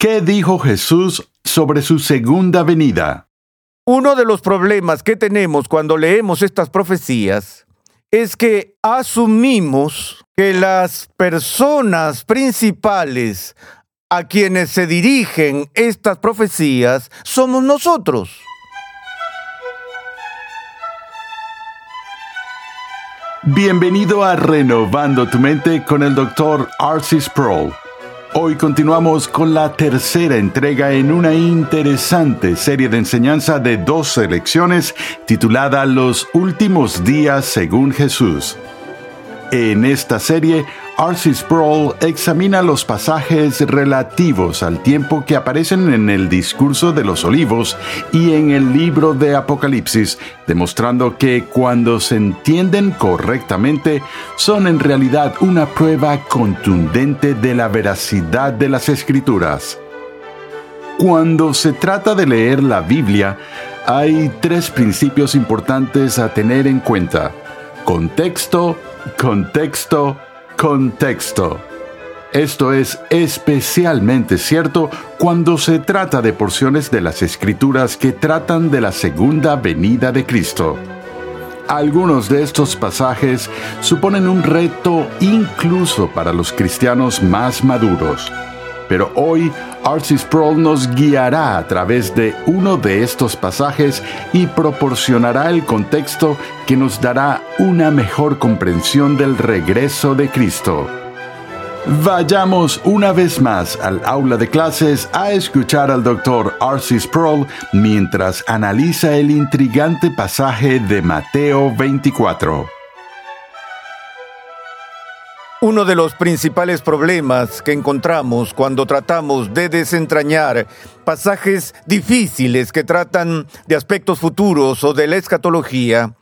¿Qué dijo Jesús sobre su segunda venida? Uno de los problemas que tenemos cuando leemos estas profecías es que asumimos que las personas principales a quienes se dirigen estas profecías somos nosotros. Bienvenido a Renovando tu Mente con el Dr. Arcis Sproul. Hoy continuamos con la tercera entrega en una interesante serie de enseñanza de dos lecciones titulada Los últimos días según Jesús. En esta serie, R.C. Sproul examina los pasajes relativos al tiempo que aparecen en el discurso de los olivos y en el libro de Apocalipsis, demostrando que cuando se entienden correctamente son en realidad una prueba contundente de la veracidad de las escrituras. Cuando se trata de leer la Biblia, hay tres principios importantes a tener en cuenta. Contexto, contexto, contexto. Esto es especialmente cierto cuando se trata de porciones de las escrituras que tratan de la segunda venida de Cristo. Algunos de estos pasajes suponen un reto incluso para los cristianos más maduros. Pero hoy R.C. Sproul nos guiará a través de uno de estos pasajes y proporcionará el contexto que nos dará una mejor comprensión del regreso de Cristo. Vayamos una vez más al aula de clases a escuchar al Dr. R.C. Sproul mientras analiza el intrigante pasaje de Mateo 24. Uno de los principales problemas que encontramos cuando tratamos de desentrañar pasajes difíciles que tratan de aspectos futuros o de la escatología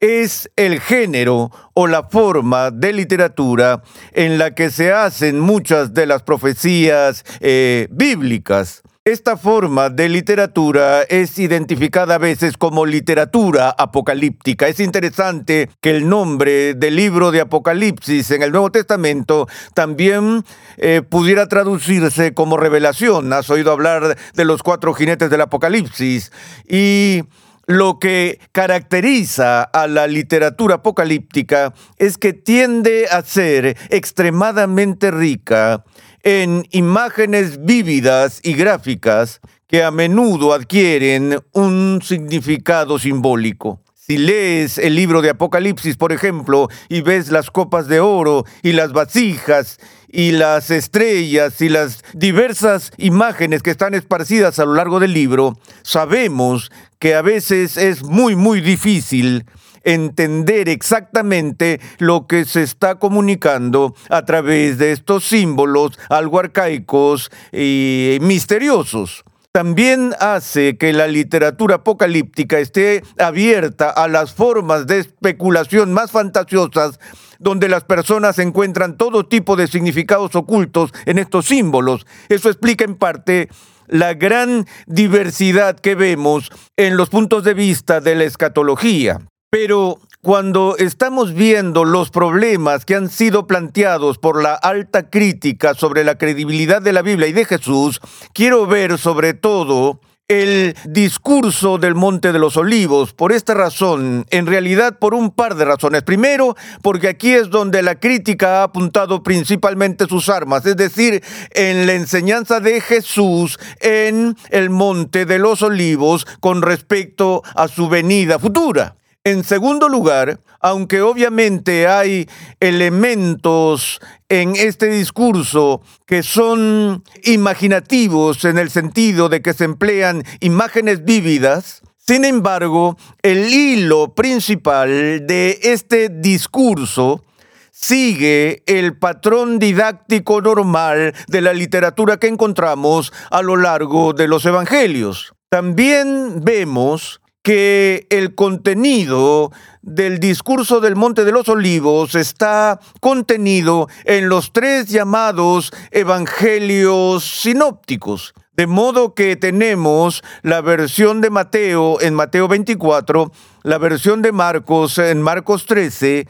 es el género o la forma de literatura en la que se hacen muchas de las profecías eh, bíblicas. Esta forma de literatura es identificada a veces como literatura apocalíptica. Es interesante que el nombre del libro de Apocalipsis en el Nuevo Testamento también eh, pudiera traducirse como revelación. Has oído hablar de los cuatro jinetes del Apocalipsis y lo que caracteriza a la literatura apocalíptica es que tiende a ser extremadamente rica en imágenes vívidas y gráficas que a menudo adquieren un significado simbólico. Si lees el libro de Apocalipsis, por ejemplo, y ves las copas de oro y las vasijas y las estrellas y las diversas imágenes que están esparcidas a lo largo del libro, sabemos que a veces es muy, muy difícil entender exactamente lo que se está comunicando a través de estos símbolos algo arcaicos y misteriosos también hace que la literatura apocalíptica esté abierta a las formas de especulación más fantasiosas, donde las personas encuentran todo tipo de significados ocultos en estos símbolos. Eso explica en parte la gran diversidad que vemos en los puntos de vista de la escatología. Pero cuando estamos viendo los problemas que han sido planteados por la alta crítica sobre la credibilidad de la Biblia y de Jesús, quiero ver sobre todo el discurso del Monte de los Olivos. Por esta razón, en realidad por un par de razones. Primero, porque aquí es donde la crítica ha apuntado principalmente sus armas, es decir, en la enseñanza de Jesús en el Monte de los Olivos con respecto a su venida futura. En segundo lugar, aunque obviamente hay elementos en este discurso que son imaginativos en el sentido de que se emplean imágenes vívidas, sin embargo, el hilo principal de este discurso sigue el patrón didáctico normal de la literatura que encontramos a lo largo de los evangelios. También vemos que el contenido del discurso del Monte de los Olivos está contenido en los tres llamados evangelios sinópticos. De modo que tenemos la versión de Mateo en Mateo 24, la versión de Marcos en Marcos 13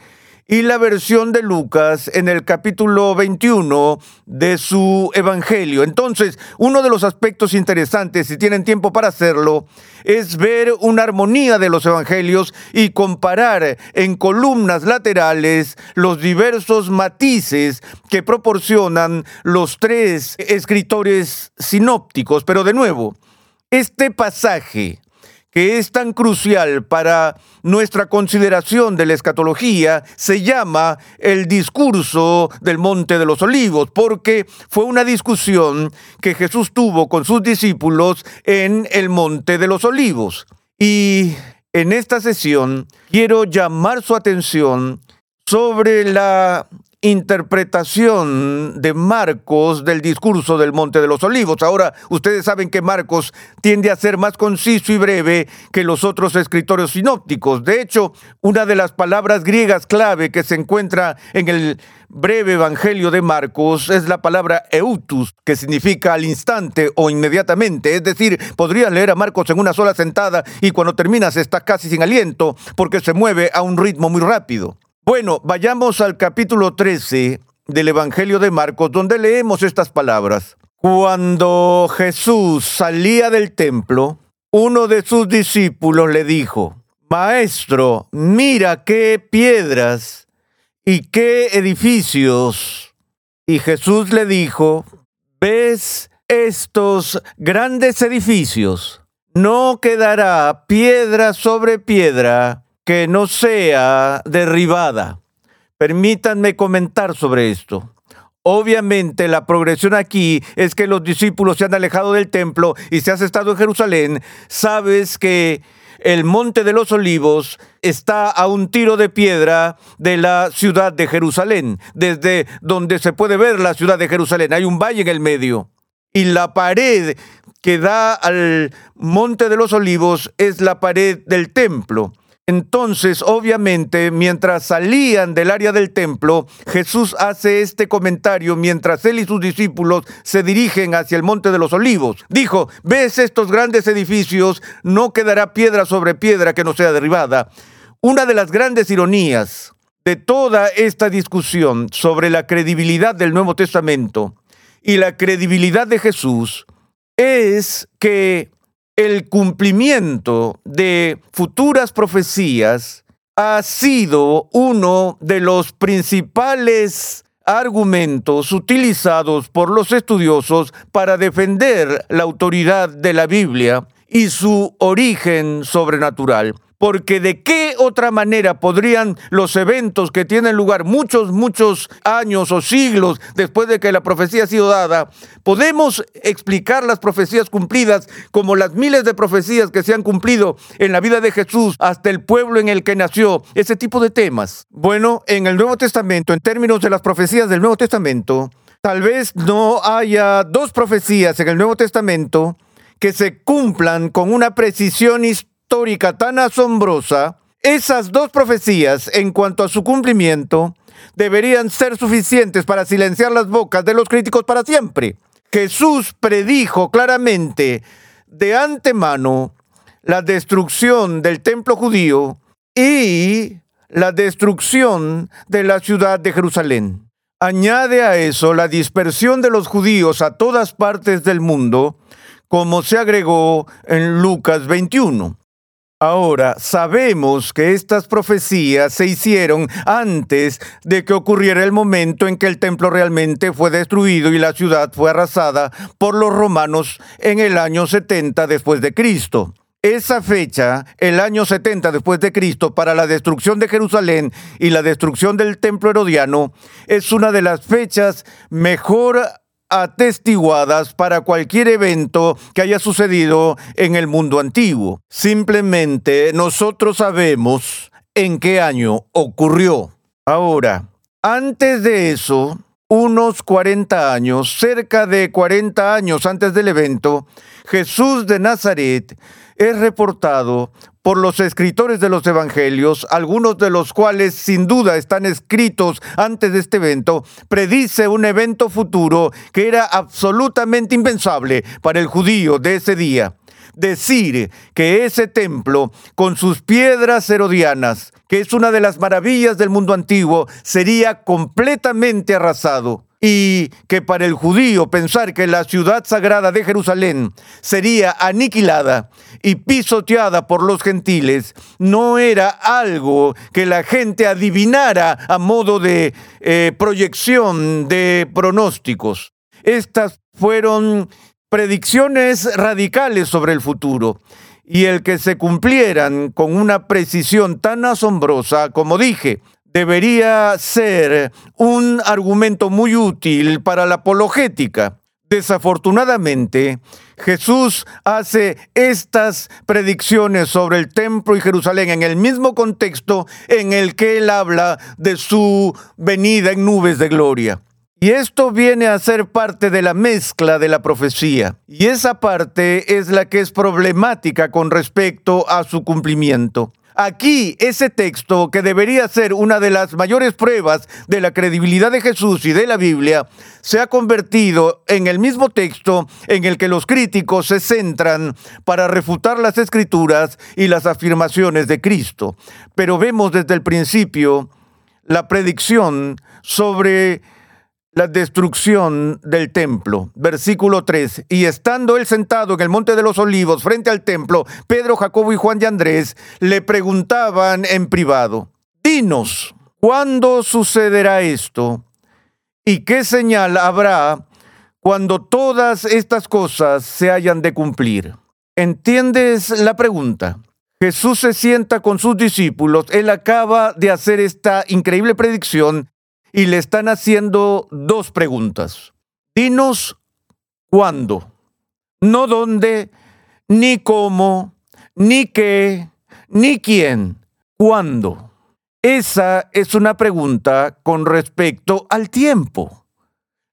y la versión de Lucas en el capítulo 21 de su Evangelio. Entonces, uno de los aspectos interesantes, si tienen tiempo para hacerlo, es ver una armonía de los Evangelios y comparar en columnas laterales los diversos matices que proporcionan los tres escritores sinópticos. Pero de nuevo, este pasaje que es tan crucial para nuestra consideración de la escatología, se llama el discurso del Monte de los Olivos, porque fue una discusión que Jesús tuvo con sus discípulos en el Monte de los Olivos. Y en esta sesión quiero llamar su atención sobre la interpretación de Marcos del discurso del Monte de los Olivos. Ahora, ustedes saben que Marcos tiende a ser más conciso y breve que los otros escritores sinópticos. De hecho, una de las palabras griegas clave que se encuentra en el breve Evangelio de Marcos es la palabra eutus, que significa al instante o inmediatamente. Es decir, podrías leer a Marcos en una sola sentada y cuando terminas estás casi sin aliento porque se mueve a un ritmo muy rápido. Bueno, vayamos al capítulo 13 del Evangelio de Marcos, donde leemos estas palabras. Cuando Jesús salía del templo, uno de sus discípulos le dijo, Maestro, mira qué piedras y qué edificios. Y Jesús le dijo, ¿ves estos grandes edificios? No quedará piedra sobre piedra que no sea derribada. Permítanme comentar sobre esto. Obviamente la progresión aquí es que los discípulos se han alejado del templo y si has estado en Jerusalén, sabes que el Monte de los Olivos está a un tiro de piedra de la ciudad de Jerusalén, desde donde se puede ver la ciudad de Jerusalén. Hay un valle en el medio y la pared que da al Monte de los Olivos es la pared del templo. Entonces, obviamente, mientras salían del área del templo, Jesús hace este comentario mientras él y sus discípulos se dirigen hacia el monte de los olivos. Dijo, ¿ves estos grandes edificios? No quedará piedra sobre piedra que no sea derribada. Una de las grandes ironías de toda esta discusión sobre la credibilidad del Nuevo Testamento y la credibilidad de Jesús es que el cumplimiento de futuras profecías ha sido uno de los principales argumentos utilizados por los estudiosos para defender la autoridad de la Biblia y su origen sobrenatural porque de qué otra manera podrían los eventos que tienen lugar muchos, muchos años o siglos después de que la profecía ha sido dada, podemos explicar las profecías cumplidas como las miles de profecías que se han cumplido en la vida de Jesús hasta el pueblo en el que nació, ese tipo de temas. Bueno, en el Nuevo Testamento, en términos de las profecías del Nuevo Testamento, tal vez no haya dos profecías en el Nuevo Testamento que se cumplan con una precisión histórica histórica tan asombrosa, esas dos profecías en cuanto a su cumplimiento deberían ser suficientes para silenciar las bocas de los críticos para siempre. Jesús predijo claramente de antemano la destrucción del templo judío y la destrucción de la ciudad de Jerusalén. Añade a eso la dispersión de los judíos a todas partes del mundo, como se agregó en Lucas 21. Ahora, sabemos que estas profecías se hicieron antes de que ocurriera el momento en que el templo realmente fue destruido y la ciudad fue arrasada por los romanos en el año 70 después de Cristo. Esa fecha, el año 70 después de Cristo, para la destrucción de Jerusalén y la destrucción del templo herodiano, es una de las fechas mejor atestiguadas para cualquier evento que haya sucedido en el mundo antiguo. Simplemente nosotros sabemos en qué año ocurrió. Ahora, antes de eso, unos 40 años, cerca de 40 años antes del evento, Jesús de Nazaret es reportado por los escritores de los evangelios, algunos de los cuales sin duda están escritos antes de este evento, predice un evento futuro que era absolutamente impensable para el judío de ese día. decir que ese templo, con sus piedras herodianas, que es una de las maravillas del mundo antiguo, sería completamente arrasado y que para el judío pensar que la ciudad sagrada de Jerusalén sería aniquilada y pisoteada por los gentiles no era algo que la gente adivinara a modo de eh, proyección de pronósticos. Estas fueron predicciones radicales sobre el futuro y el que se cumplieran con una precisión tan asombrosa, como dije, debería ser un argumento muy útil para la apologética. Desafortunadamente, Jesús hace estas predicciones sobre el templo y Jerusalén en el mismo contexto en el que él habla de su venida en nubes de gloria. Y esto viene a ser parte de la mezcla de la profecía. Y esa parte es la que es problemática con respecto a su cumplimiento. Aquí, ese texto, que debería ser una de las mayores pruebas de la credibilidad de Jesús y de la Biblia, se ha convertido en el mismo texto en el que los críticos se centran para refutar las escrituras y las afirmaciones de Cristo. Pero vemos desde el principio la predicción sobre la destrucción del templo. Versículo 3. Y estando él sentado en el monte de los olivos frente al templo, Pedro, Jacobo y Juan de Andrés le preguntaban en privado, Dinos, ¿cuándo sucederá esto? ¿Y qué señal habrá cuando todas estas cosas se hayan de cumplir? ¿Entiendes la pregunta? Jesús se sienta con sus discípulos, él acaba de hacer esta increíble predicción y le están haciendo dos preguntas. Dinos cuándo, no dónde, ni cómo, ni qué, ni quién, cuándo. Esa es una pregunta con respecto al tiempo.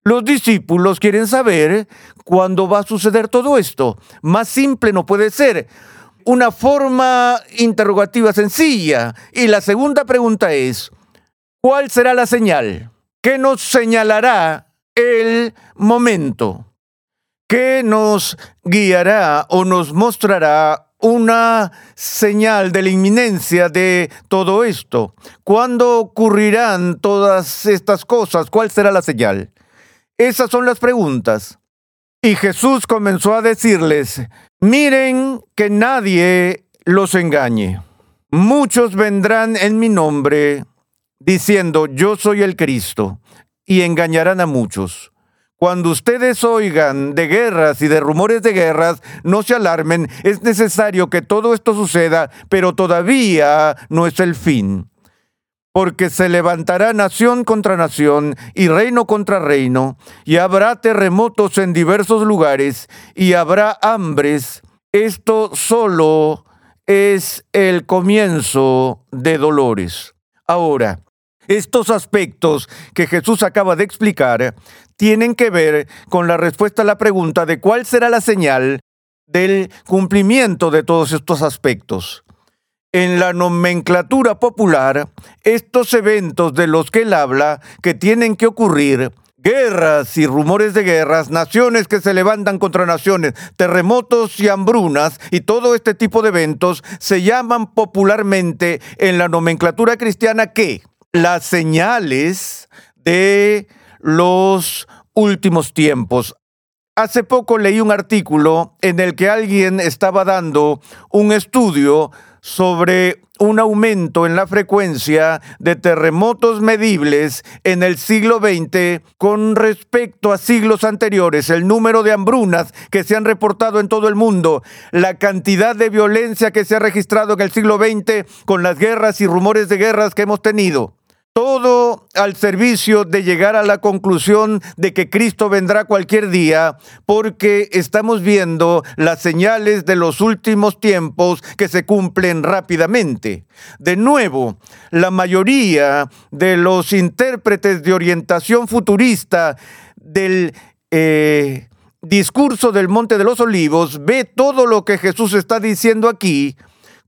Los discípulos quieren saber cuándo va a suceder todo esto. Más simple no puede ser. Una forma interrogativa sencilla. Y la segunda pregunta es, ¿Cuál será la señal? ¿Qué nos señalará el momento? ¿Qué nos guiará o nos mostrará una señal de la inminencia de todo esto? ¿Cuándo ocurrirán todas estas cosas? ¿Cuál será la señal? Esas son las preguntas. Y Jesús comenzó a decirles, miren que nadie los engañe. Muchos vendrán en mi nombre diciendo, yo soy el Cristo, y engañarán a muchos. Cuando ustedes oigan de guerras y de rumores de guerras, no se alarmen, es necesario que todo esto suceda, pero todavía no es el fin. Porque se levantará nación contra nación y reino contra reino, y habrá terremotos en diversos lugares, y habrá hambres. Esto solo es el comienzo de dolores. Ahora, estos aspectos que Jesús acaba de explicar tienen que ver con la respuesta a la pregunta de cuál será la señal del cumplimiento de todos estos aspectos. En la nomenclatura popular, estos eventos de los que él habla, que tienen que ocurrir, guerras y rumores de guerras, naciones que se levantan contra naciones, terremotos y hambrunas y todo este tipo de eventos se llaman popularmente en la nomenclatura cristiana ¿qué? Las señales de los últimos tiempos. Hace poco leí un artículo en el que alguien estaba dando un estudio sobre un aumento en la frecuencia de terremotos medibles en el siglo XX con respecto a siglos anteriores, el número de hambrunas que se han reportado en todo el mundo, la cantidad de violencia que se ha registrado en el siglo XX con las guerras y rumores de guerras que hemos tenido todo al servicio de llegar a la conclusión de que Cristo vendrá cualquier día, porque estamos viendo las señales de los últimos tiempos que se cumplen rápidamente. De nuevo, la mayoría de los intérpretes de orientación futurista del... Eh, discurso del Monte de los Olivos ve todo lo que Jesús está diciendo aquí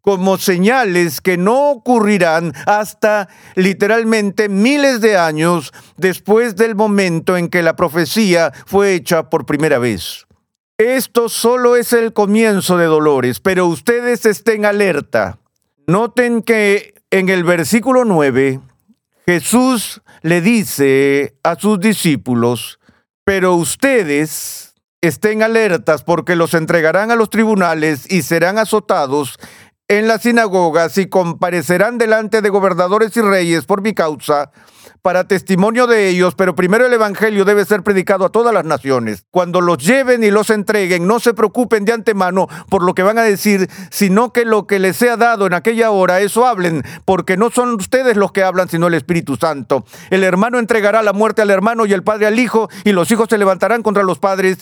como señales que no ocurrirán hasta literalmente miles de años después del momento en que la profecía fue hecha por primera vez. Esto solo es el comienzo de dolores, pero ustedes estén alerta. Noten que en el versículo 9 Jesús le dice a sus discípulos, pero ustedes estén alertas porque los entregarán a los tribunales y serán azotados en las sinagogas y comparecerán delante de gobernadores y reyes por mi causa para testimonio de ellos, pero primero el Evangelio debe ser predicado a todas las naciones. Cuando los lleven y los entreguen, no se preocupen de antemano por lo que van a decir, sino que lo que les sea dado en aquella hora, eso hablen, porque no son ustedes los que hablan, sino el Espíritu Santo. El hermano entregará la muerte al hermano y el padre al hijo, y los hijos se levantarán contra los padres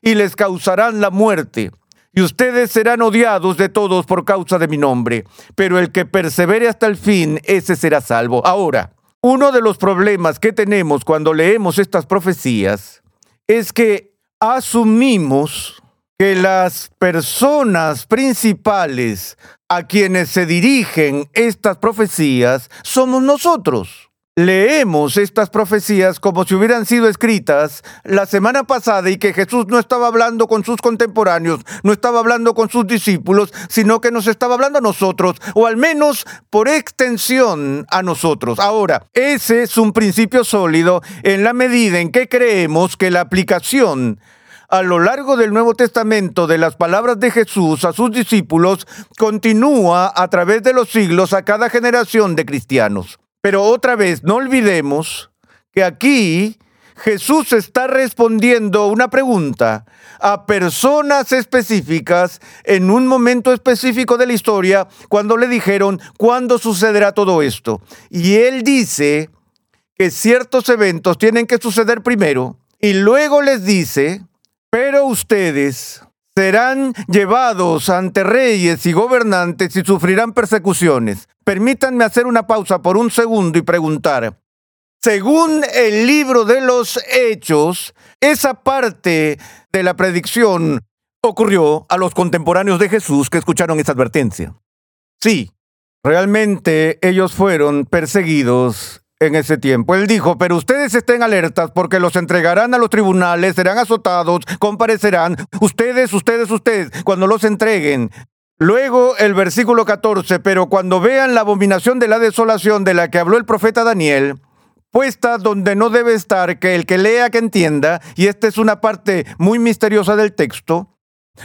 y les causarán la muerte y ustedes serán odiados de todos por causa de mi nombre, pero el que persevere hasta el fin, ese será salvo. Ahora, uno de los problemas que tenemos cuando leemos estas profecías es que asumimos que las personas principales a quienes se dirigen estas profecías somos nosotros. Leemos estas profecías como si hubieran sido escritas la semana pasada y que Jesús no estaba hablando con sus contemporáneos, no estaba hablando con sus discípulos, sino que nos estaba hablando a nosotros, o al menos por extensión a nosotros. Ahora, ese es un principio sólido en la medida en que creemos que la aplicación a lo largo del Nuevo Testamento de las palabras de Jesús a sus discípulos continúa a través de los siglos a cada generación de cristianos. Pero otra vez, no olvidemos que aquí Jesús está respondiendo una pregunta a personas específicas en un momento específico de la historia cuando le dijeron, ¿cuándo sucederá todo esto? Y él dice que ciertos eventos tienen que suceder primero y luego les dice, pero ustedes serán llevados ante reyes y gobernantes y sufrirán persecuciones. Permítanme hacer una pausa por un segundo y preguntar. Según el libro de los Hechos, esa parte de la predicción ocurrió a los contemporáneos de Jesús que escucharon esa advertencia. Sí, realmente ellos fueron perseguidos en ese tiempo. Él dijo, pero ustedes estén alertas porque los entregarán a los tribunales, serán azotados, comparecerán. Ustedes, ustedes, ustedes, cuando los entreguen. Luego el versículo 14, pero cuando vean la abominación de la desolación de la que habló el profeta Daniel, puesta donde no debe estar, que el que lea que entienda, y esta es una parte muy misteriosa del texto,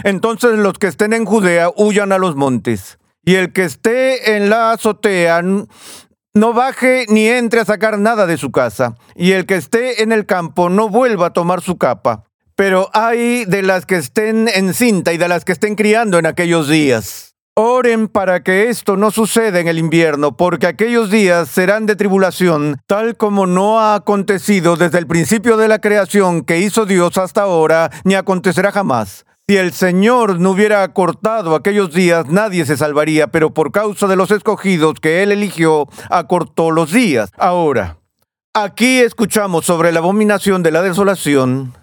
entonces los que estén en Judea huyan a los montes. Y el que esté en la azotea no baje ni entre a sacar nada de su casa, y el que esté en el campo no vuelva a tomar su capa. Pero hay de las que estén en cinta y de las que estén criando en aquellos días. Oren para que esto no suceda en el invierno, porque aquellos días serán de tribulación, tal como no ha acontecido desde el principio de la creación que hizo Dios hasta ahora, ni acontecerá jamás. Si el Señor no hubiera acortado aquellos días, nadie se salvaría, pero por causa de los escogidos que Él eligió, acortó los días. Ahora, aquí escuchamos sobre la abominación de la desolación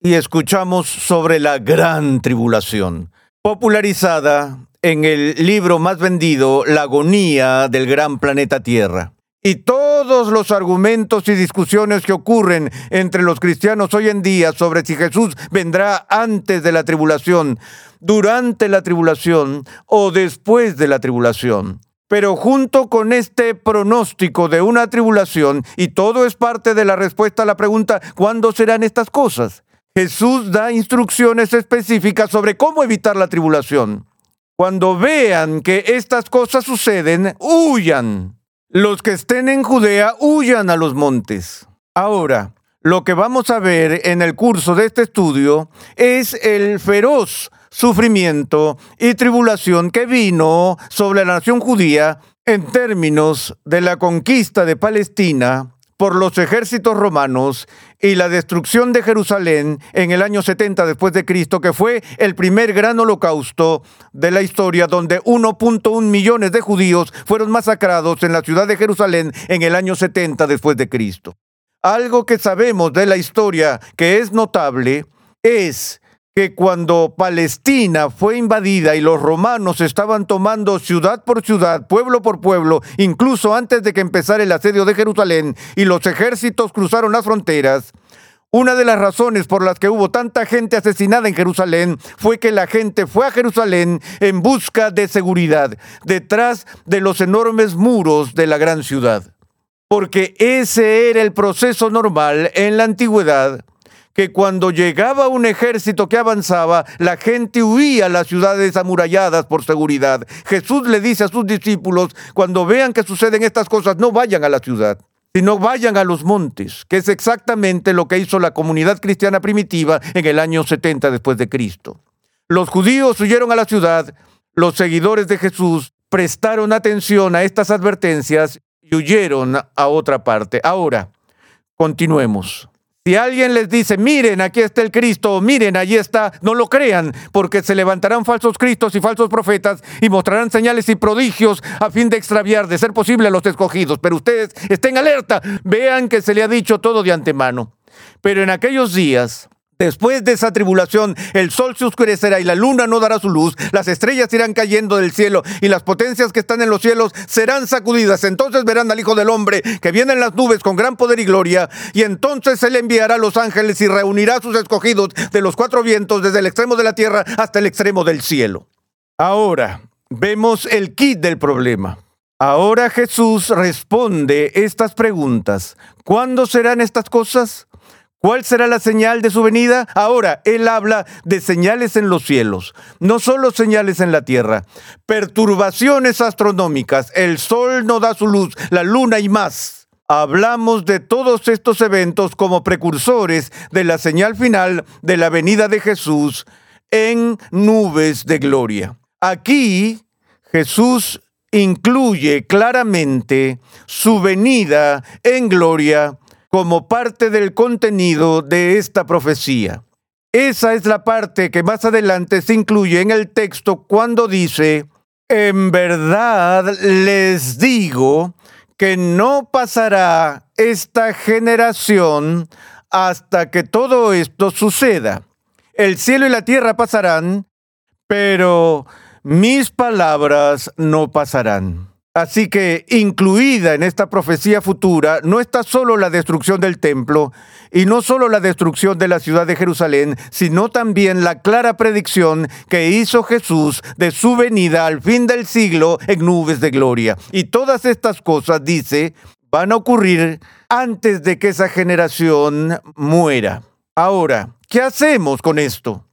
y escuchamos sobre la gran tribulación, popularizada en el libro más vendido, La agonía del gran planeta Tierra. Y todos los argumentos y discusiones que ocurren entre los cristianos hoy en día sobre si Jesús vendrá antes de la tribulación, durante la tribulación o después de la tribulación. Pero junto con este pronóstico de una tribulación, y todo es parte de la respuesta a la pregunta, ¿cuándo serán estas cosas? Jesús da instrucciones específicas sobre cómo evitar la tribulación. Cuando vean que estas cosas suceden, huyan los que estén en Judea huyan a los montes. Ahora, lo que vamos a ver en el curso de este estudio es el feroz sufrimiento y tribulación que vino sobre la nación judía en términos de la conquista de Palestina por los ejércitos romanos y la destrucción de Jerusalén en el año 70 después de Cristo, que fue el primer gran holocausto de la historia donde 1.1 millones de judíos fueron masacrados en la ciudad de Jerusalén en el año 70 después de Cristo. Algo que sabemos de la historia que es notable es que cuando Palestina fue invadida y los romanos estaban tomando ciudad por ciudad, pueblo por pueblo, incluso antes de que empezara el asedio de Jerusalén y los ejércitos cruzaron las fronteras, Una de las razones por las que hubo tanta gente asesinada en Jerusalén fue que la gente fue a Jerusalén en busca de seguridad, detrás de los enormes muros de la gran ciudad. Porque ese era el proceso normal en la antigüedad, que cuando llegaba un ejército que avanzaba, la gente huía a las ciudades amuralladas por seguridad. Jesús le dice a sus discípulos, cuando vean que suceden estas cosas, no vayan a la ciudad sino vayan a los montes, que es exactamente lo que hizo la comunidad cristiana primitiva en el año 70 después de Cristo. Los judíos huyeron a la ciudad, los seguidores de Jesús prestaron atención a estas advertencias y huyeron a otra parte. Ahora, continuemos. Si alguien les dice, miren, aquí está el Cristo, miren, allí está, no lo crean, porque se levantarán falsos Cristos y falsos profetas y mostrarán señales y prodigios a fin de extraviar, de ser posible, a los escogidos. Pero ustedes estén alerta, vean que se le ha dicho todo de antemano. Pero en aquellos días, Después de esa tribulación, el sol se oscurecerá y la luna no dará su luz, las estrellas irán cayendo del cielo y las potencias que están en los cielos serán sacudidas. Entonces verán al Hijo del Hombre que viene en las nubes con gran poder y gloria, y entonces Él enviará a los ángeles y reunirá a sus escogidos de los cuatro vientos, desde el extremo de la tierra hasta el extremo del cielo. Ahora, vemos el kit del problema. Ahora Jesús responde estas preguntas. ¿Cuándo serán estas cosas? ¿Cuál será la señal de su venida? Ahora, Él habla de señales en los cielos, no solo señales en la tierra, perturbaciones astronómicas, el sol no da su luz, la luna y más. Hablamos de todos estos eventos como precursores de la señal final de la venida de Jesús en nubes de gloria. Aquí Jesús incluye claramente su venida en gloria como parte del contenido de esta profecía. Esa es la parte que más adelante se incluye en el texto cuando dice, en verdad les digo que no pasará esta generación hasta que todo esto suceda. El cielo y la tierra pasarán, pero mis palabras no pasarán. Así que incluida en esta profecía futura no está solo la destrucción del templo y no solo la destrucción de la ciudad de Jerusalén, sino también la clara predicción que hizo Jesús de su venida al fin del siglo en nubes de gloria. Y todas estas cosas, dice, van a ocurrir antes de que esa generación muera. Ahora, ¿qué hacemos con esto?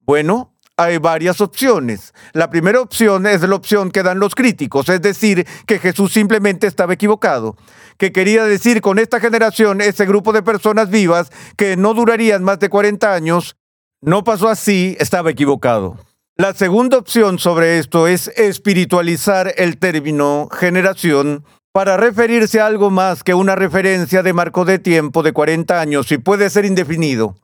Bueno, hay varias opciones. La primera opción es la opción que dan los críticos, es decir, que Jesús simplemente estaba equivocado, que quería decir con esta generación, ese grupo de personas vivas que no durarían más de 40 años, no pasó así, estaba equivocado. La segunda opción sobre esto es espiritualizar el término generación para referirse a algo más que una referencia de marco de tiempo de 40 años y puede ser indefinido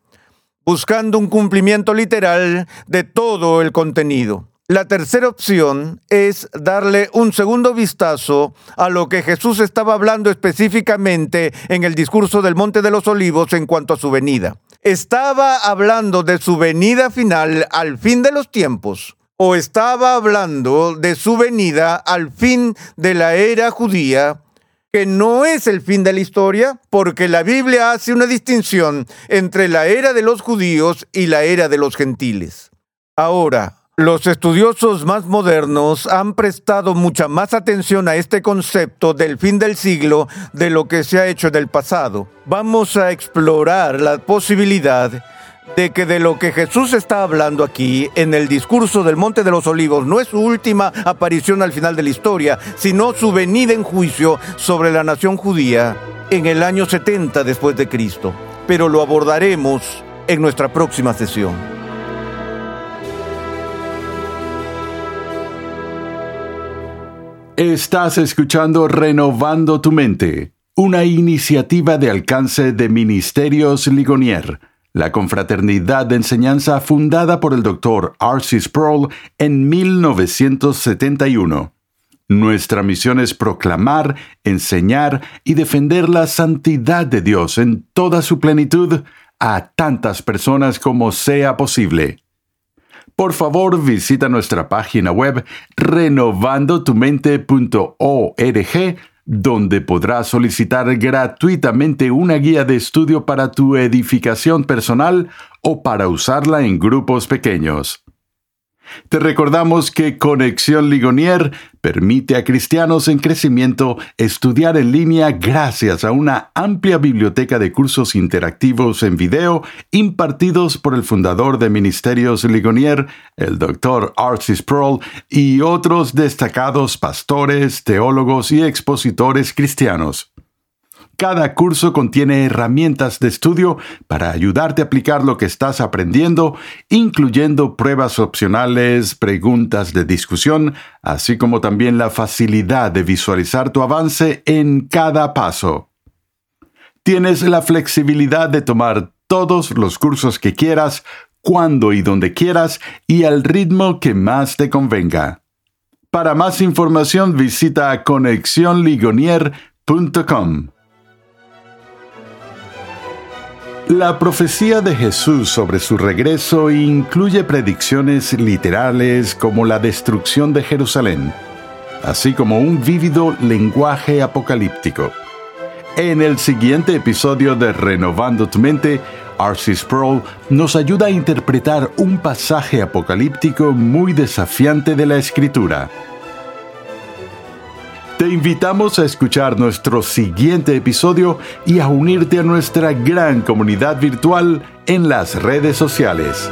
buscando un cumplimiento literal de todo el contenido. La tercera opción es darle un segundo vistazo a lo que Jesús estaba hablando específicamente en el discurso del Monte de los Olivos en cuanto a su venida. ¿Estaba hablando de su venida final al fin de los tiempos? ¿O estaba hablando de su venida al fin de la era judía que no es el fin de la historia, porque la Biblia hace una distinción entre la era de los judíos y la era de los gentiles. Ahora, los estudiosos más modernos han prestado mucha más atención a este concepto del fin del siglo de lo que se ha hecho en el pasado. Vamos a explorar la posibilidad de que de lo que Jesús está hablando aquí en el discurso del Monte de los Olivos no es su última aparición al final de la historia, sino su venida en juicio sobre la nación judía en el año 70 después de Cristo. Pero lo abordaremos en nuestra próxima sesión. Estás escuchando Renovando tu Mente, una iniciativa de alcance de Ministerios Ligonier la confraternidad de enseñanza fundada por el Dr. R.C. Sproul en 1971. Nuestra misión es proclamar, enseñar y defender la santidad de Dios en toda su plenitud a tantas personas como sea posible. Por favor, visita nuestra página web renovandotumente.org donde podrás solicitar gratuitamente una guía de estudio para tu edificación personal o para usarla en grupos pequeños. Te recordamos que Conexión Ligonier permite a cristianos en crecimiento estudiar en línea gracias a una amplia biblioteca de cursos interactivos en video impartidos por el fundador de Ministerios Ligonier, el Dr. Archie Sproul, y otros destacados pastores, teólogos y expositores cristianos. Cada curso contiene herramientas de estudio para ayudarte a aplicar lo que estás aprendiendo, incluyendo pruebas opcionales, preguntas de discusión, así como también la facilidad de visualizar tu avance en cada paso. Tienes la flexibilidad de tomar todos los cursos que quieras, cuando y donde quieras y al ritmo que más te convenga. Para más información visita conexionligonier.com. La profecía de Jesús sobre su regreso incluye predicciones literales como la destrucción de Jerusalén, así como un vívido lenguaje apocalíptico. En el siguiente episodio de Renovando tu mente, Arcis Sproul nos ayuda a interpretar un pasaje apocalíptico muy desafiante de la Escritura. Te invitamos a escuchar nuestro siguiente episodio y a unirte a nuestra gran comunidad virtual en las redes sociales.